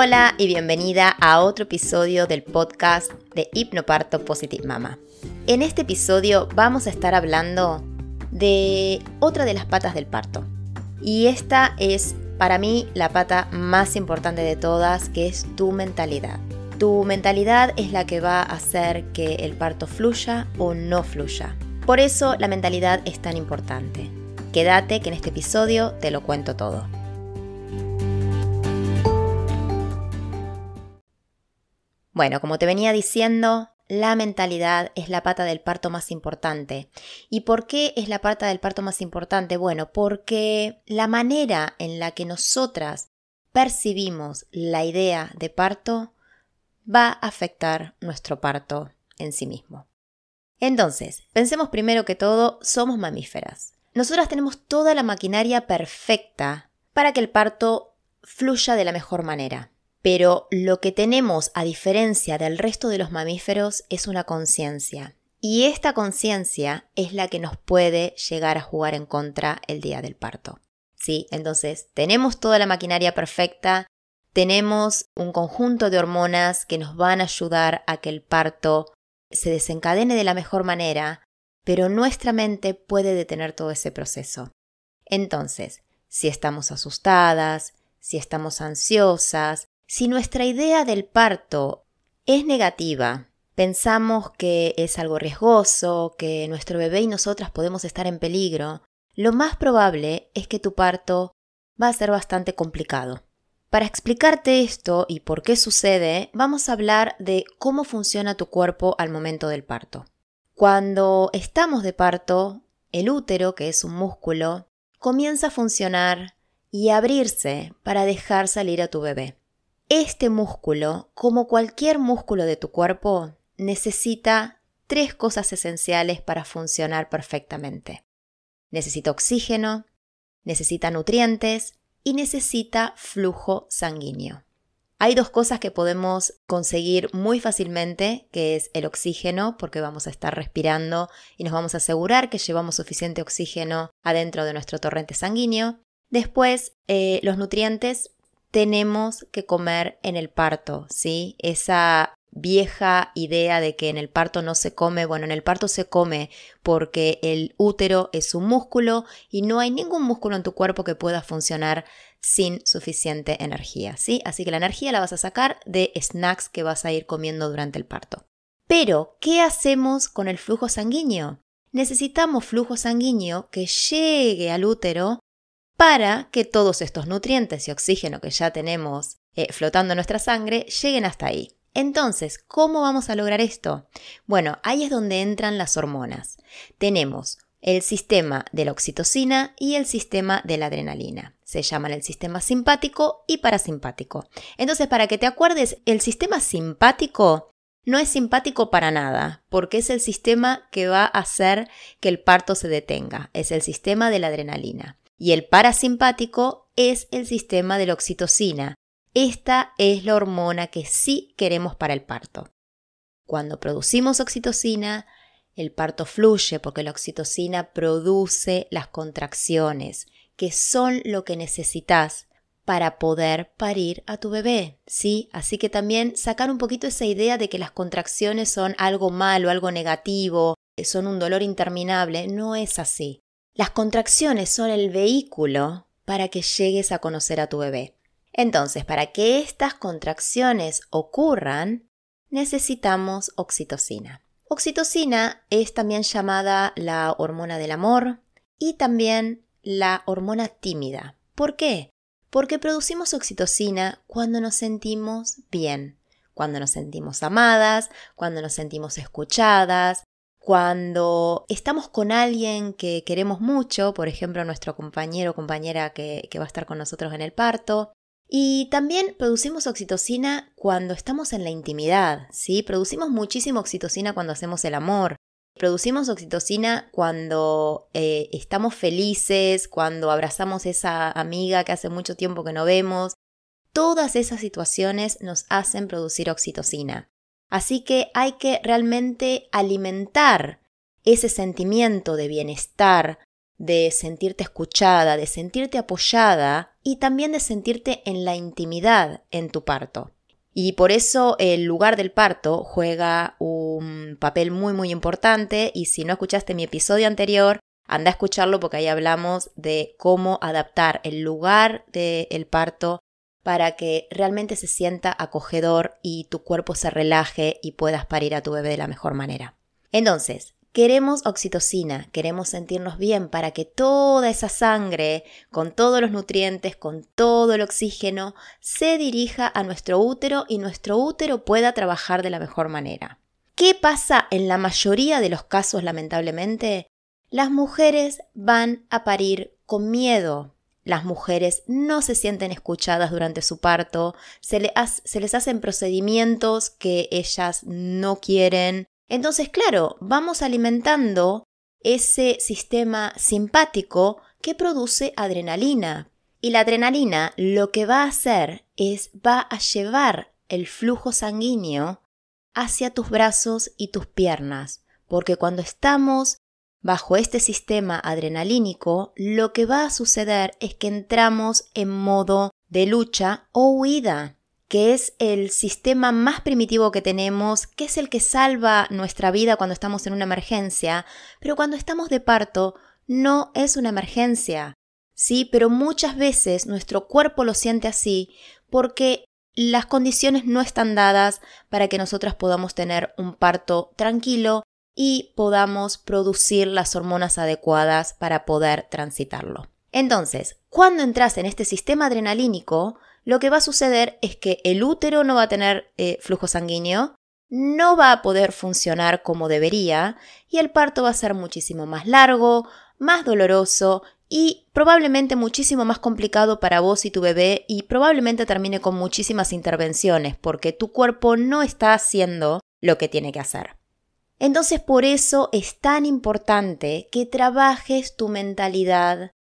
Hola y bienvenida a otro episodio del podcast de Hipnoparto Positive Mama. En este episodio vamos a estar hablando de otra de las patas del parto. Y esta es para mí la pata más importante de todas, que es tu mentalidad. Tu mentalidad es la que va a hacer que el parto fluya o no fluya. Por eso la mentalidad es tan importante. Quédate que en este episodio te lo cuento todo. Bueno, como te venía diciendo, la mentalidad es la pata del parto más importante. ¿Y por qué es la pata del parto más importante? Bueno, porque la manera en la que nosotras percibimos la idea de parto va a afectar nuestro parto en sí mismo. Entonces, pensemos primero que todo, somos mamíferas. Nosotras tenemos toda la maquinaria perfecta para que el parto fluya de la mejor manera. Pero lo que tenemos, a diferencia del resto de los mamíferos, es una conciencia. Y esta conciencia es la que nos puede llegar a jugar en contra el día del parto. ¿Sí? Entonces, tenemos toda la maquinaria perfecta, tenemos un conjunto de hormonas que nos van a ayudar a que el parto se desencadene de la mejor manera, pero nuestra mente puede detener todo ese proceso. Entonces, si estamos asustadas, si estamos ansiosas, si nuestra idea del parto es negativa, pensamos que es algo riesgoso, que nuestro bebé y nosotras podemos estar en peligro, lo más probable es que tu parto va a ser bastante complicado. Para explicarte esto y por qué sucede, vamos a hablar de cómo funciona tu cuerpo al momento del parto. Cuando estamos de parto, el útero, que es un músculo, comienza a funcionar y a abrirse para dejar salir a tu bebé. Este músculo, como cualquier músculo de tu cuerpo, necesita tres cosas esenciales para funcionar perfectamente. Necesita oxígeno, necesita nutrientes y necesita flujo sanguíneo. Hay dos cosas que podemos conseguir muy fácilmente, que es el oxígeno, porque vamos a estar respirando y nos vamos a asegurar que llevamos suficiente oxígeno adentro de nuestro torrente sanguíneo. Después, eh, los nutrientes, tenemos que comer en el parto, ¿sí? Esa vieja idea de que en el parto no se come, bueno, en el parto se come porque el útero es un músculo y no hay ningún músculo en tu cuerpo que pueda funcionar sin suficiente energía, ¿sí? Así que la energía la vas a sacar de snacks que vas a ir comiendo durante el parto. Pero, ¿qué hacemos con el flujo sanguíneo? Necesitamos flujo sanguíneo que llegue al útero para que todos estos nutrientes y oxígeno que ya tenemos eh, flotando en nuestra sangre lleguen hasta ahí. Entonces, ¿cómo vamos a lograr esto? Bueno, ahí es donde entran las hormonas. Tenemos el sistema de la oxitocina y el sistema de la adrenalina. Se llaman el sistema simpático y parasimpático. Entonces, para que te acuerdes, el sistema simpático no es simpático para nada, porque es el sistema que va a hacer que el parto se detenga. Es el sistema de la adrenalina. Y el parasimpático es el sistema de la oxitocina. Esta es la hormona que sí queremos para el parto. Cuando producimos oxitocina, el parto fluye porque la oxitocina produce las contracciones, que son lo que necesitas para poder parir a tu bebé, ¿sí? Así que también sacar un poquito esa idea de que las contracciones son algo malo, algo negativo, son un dolor interminable, no es así. Las contracciones son el vehículo para que llegues a conocer a tu bebé. Entonces, para que estas contracciones ocurran, necesitamos oxitocina. Oxitocina es también llamada la hormona del amor y también la hormona tímida. ¿Por qué? Porque producimos oxitocina cuando nos sentimos bien, cuando nos sentimos amadas, cuando nos sentimos escuchadas, cuando estamos con alguien que queremos mucho, por ejemplo nuestro compañero o compañera que, va a estar con nosotros en el parto. Y también producimos oxitocina cuando estamos en la intimidad, ¿sí? Producimos muchísima oxitocina cuando hacemos el amor. Producimos oxitocina cuando eh, estamos felices, cuando abrazamos esa amiga que hace mucho tiempo que no vemos. Todas esas situaciones nos hacen producir oxitocina. Así que hay que realmente alimentar ese sentimiento de bienestar, de sentirte escuchada, de sentirte apoyada y también de sentirte en la intimidad en tu parto. Y por eso el lugar del parto juega un papel muy muy importante y si no escuchaste mi episodio anterior, anda a escucharlo porque ahí hablamos de cómo adaptar el lugar del parto para que realmente se sienta acogedor y tu cuerpo se relaje y puedas parir a tu bebé de la mejor manera. Entonces, Queremos oxitocina, queremos sentirnos bien para que toda esa sangre, con todos los nutrientes, con todo el oxígeno, se dirija a nuestro útero y nuestro útero pueda trabajar de la mejor manera. ¿Qué pasa en la mayoría de los casos, lamentablemente? Las mujeres van a parir con miedo. Las mujeres no se sienten escuchadas durante su parto, se, se les hacen procedimientos que ellas no quieren, entonces, claro, vamos alimentando ese sistema simpático que produce adrenalina. Y la adrenalina lo que va a hacer es va a llevar el flujo sanguíneo hacia tus brazos y tus piernas, porque cuando estamos bajo este sistema adrenalínico, lo que va a suceder es que entramos en modo de lucha o huida que es el sistema más primitivo que tenemos, que es el que salva nuestra vida cuando estamos en una emergencia, pero cuando estamos de parto no es una emergencia. Sí, pero muchas veces nuestro cuerpo lo siente así porque las condiciones no están dadas para que nosotras podamos tener un parto tranquilo y podamos producir las hormonas adecuadas para poder transitarlo. Entonces, cuando entras en este sistema adrenalínico, lo que va a suceder es que el útero no va a tener eh, flujo sanguíneo, no va a poder funcionar como debería y el parto va a ser muchísimo más largo, más doloroso y probablemente muchísimo más complicado para vos y tu bebé y probablemente termine con muchísimas intervenciones porque tu cuerpo no está haciendo lo que tiene que hacer. Entonces por eso es tan importante que trabajes tu mentalidad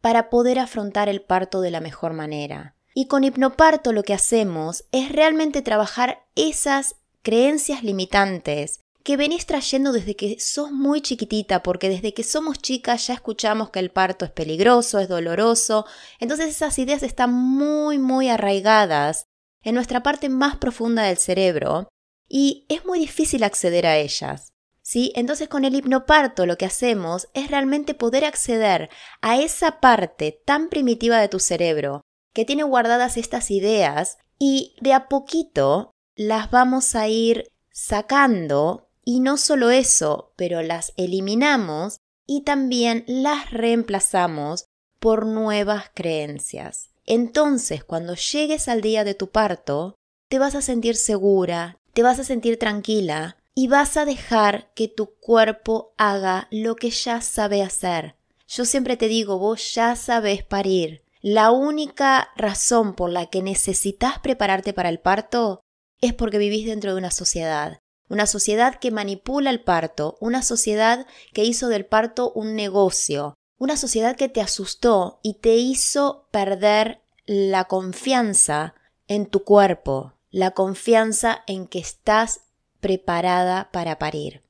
para poder afrontar el parto de la mejor manera. Y con hipnoparto lo que hacemos es realmente trabajar esas creencias limitantes que venís trayendo desde que sos muy chiquitita, porque desde que somos chicas ya escuchamos que el parto es peligroso, es doloroso, entonces esas ideas están muy, muy arraigadas en nuestra parte más profunda del cerebro y es muy difícil acceder a ellas. ¿Sí? Entonces con el hipnoparto lo que hacemos es realmente poder acceder a esa parte tan primitiva de tu cerebro que tiene guardadas estas ideas y de a poquito las vamos a ir sacando y no solo eso, pero las eliminamos y también las reemplazamos por nuevas creencias. Entonces, cuando llegues al día de tu parto, te vas a sentir segura, te vas a sentir tranquila y vas a dejar que tu cuerpo haga lo que ya sabe hacer. Yo siempre te digo, vos ya sabes parir, la única razón por la que necesitas prepararte para el parto es porque vivís dentro de una sociedad, una sociedad que manipula el parto, una sociedad que hizo del parto un negocio, una sociedad que te asustó y te hizo perder la confianza en tu cuerpo, la confianza en que estás preparada para parir.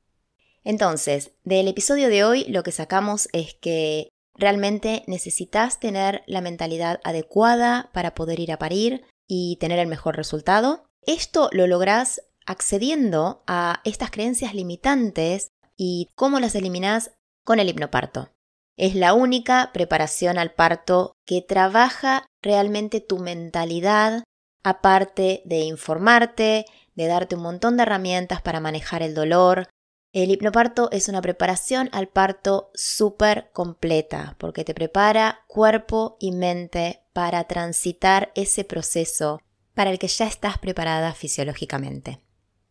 Entonces, del episodio de hoy lo que sacamos es que Realmente necesitas tener la mentalidad adecuada para poder ir a parir y tener el mejor resultado. Esto lo lográs accediendo a estas creencias limitantes y cómo las eliminas con el hipnoparto. Es la única preparación al parto que trabaja realmente tu mentalidad, aparte de informarte, de darte un montón de herramientas para manejar el dolor, el hipnoparto es una preparación al parto súper completa porque te prepara cuerpo y mente para transitar ese proceso para el que ya estás preparada fisiológicamente.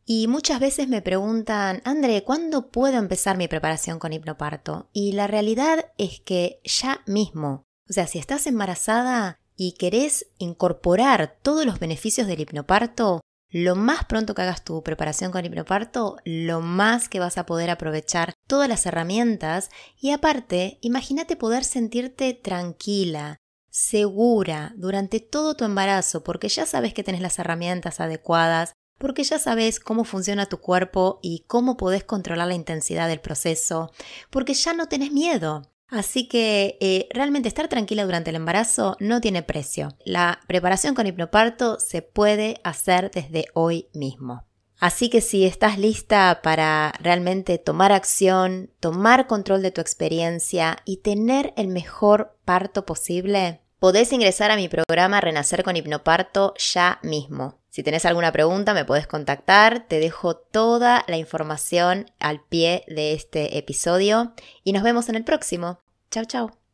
Y muchas veces me preguntan, André, ¿cuándo puedo empezar mi preparación con hipnoparto? Y la realidad es que ya mismo. O sea, si estás embarazada y querés incorporar todos los beneficios del hipnoparto, lo más pronto que hagas tu preparación con hipnoparto, lo más que vas a poder aprovechar todas las herramientas y aparte, imagínate poder sentirte tranquila, segura durante todo tu embarazo, porque ya sabes que tienes las herramientas adecuadas, porque ya sabes cómo funciona tu cuerpo y cómo podés controlar la intensidad del proceso, porque ya no tenés miedo. Así que eh, realmente estar tranquila durante el embarazo no tiene precio. La preparación con hipnoparto se puede hacer desde hoy mismo. Así que si estás lista para realmente tomar acción, tomar control de tu experiencia y tener el mejor parto posible, podés ingresar a mi programa Renacer con Hipnoparto ya mismo. Si tenés alguna pregunta me podés contactar, te dejo toda la información al pie de este episodio y nos vemos en el próximo. Chao, chao.